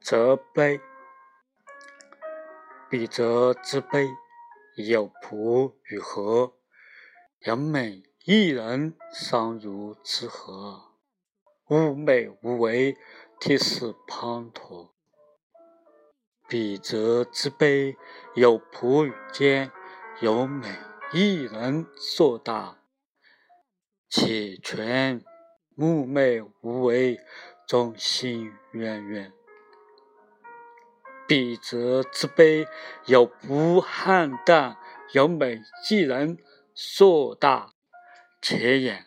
则悲，彼则之悲，有仆与和，人美一人，相如之何？寤寐无为，涕泗滂沱。彼则之悲，有仆与奸，有美一人，硕大且全。寤寐无为，众星渊渊。彼则之悲，有仆邯郸，人美一人，硕大且远。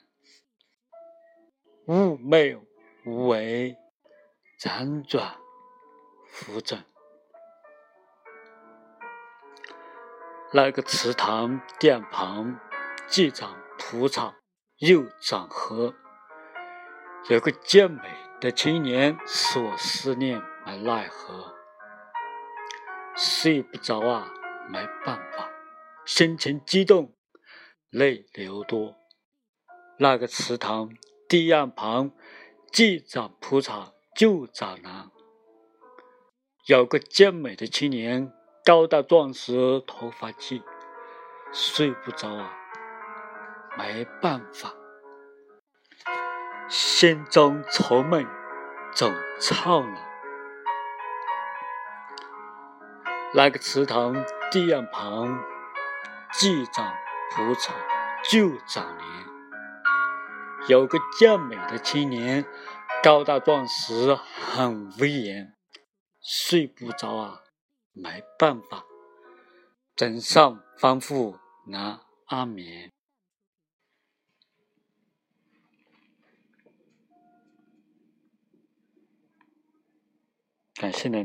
寤寐无为，辗转浮沉。那个池塘堤旁，既长蒲草，又长荷。有个健美的青年，使我思念而奈何。睡不着啊，没办法，心情激动，泪流多。那个池塘堤岸旁，既长蒲草，又长兰。有个健美的青年，高大壮实，头发髻，睡不着啊，没办法，心中愁闷，总怅然。那个池塘堤岸旁，既长蒲草，又长莲。有个健美的青年，高大壮实，很威严。睡不着啊，没办法，枕上方腹难安眠。感谢您。